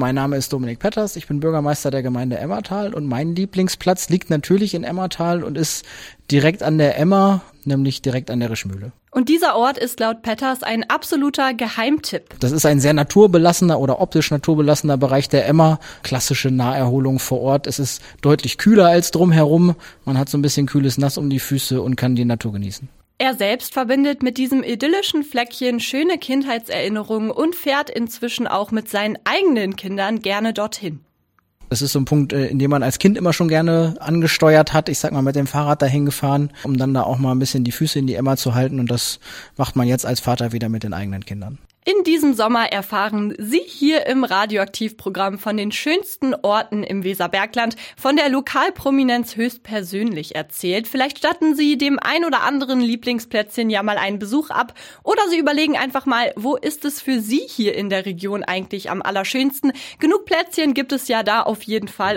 Mein Name ist Dominik Petters, ich bin Bürgermeister der Gemeinde Emmertal und mein Lieblingsplatz liegt natürlich in Emmertal und ist direkt an der Emmer, nämlich direkt an der Rischmühle. Und dieser Ort ist laut Petters ein absoluter Geheimtipp. Das ist ein sehr naturbelassener oder optisch naturbelassener Bereich der Emmer. Klassische Naherholung vor Ort. Es ist deutlich kühler als drumherum. Man hat so ein bisschen kühles Nass um die Füße und kann die Natur genießen. Er selbst verbindet mit diesem idyllischen Fleckchen schöne Kindheitserinnerungen und fährt inzwischen auch mit seinen eigenen Kindern gerne dorthin. Das ist so ein Punkt, äh, in dem man als Kind immer schon gerne angesteuert hat. Ich sag mal, mit dem Fahrrad dahin gefahren, um dann da auch mal ein bisschen die Füße in die Emma zu halten. Und das macht man jetzt als Vater wieder mit den eigenen Kindern. In diesem Sommer erfahren Sie hier im Radioaktivprogramm von den schönsten Orten im Weserbergland, von der Lokalprominenz höchstpersönlich erzählt. Vielleicht statten Sie dem ein oder anderen Lieblingsplätzchen ja mal einen Besuch ab oder Sie überlegen einfach mal, wo ist es für Sie hier in der Region eigentlich am allerschönsten? Genug Plätzchen gibt es ja da auf jeden Fall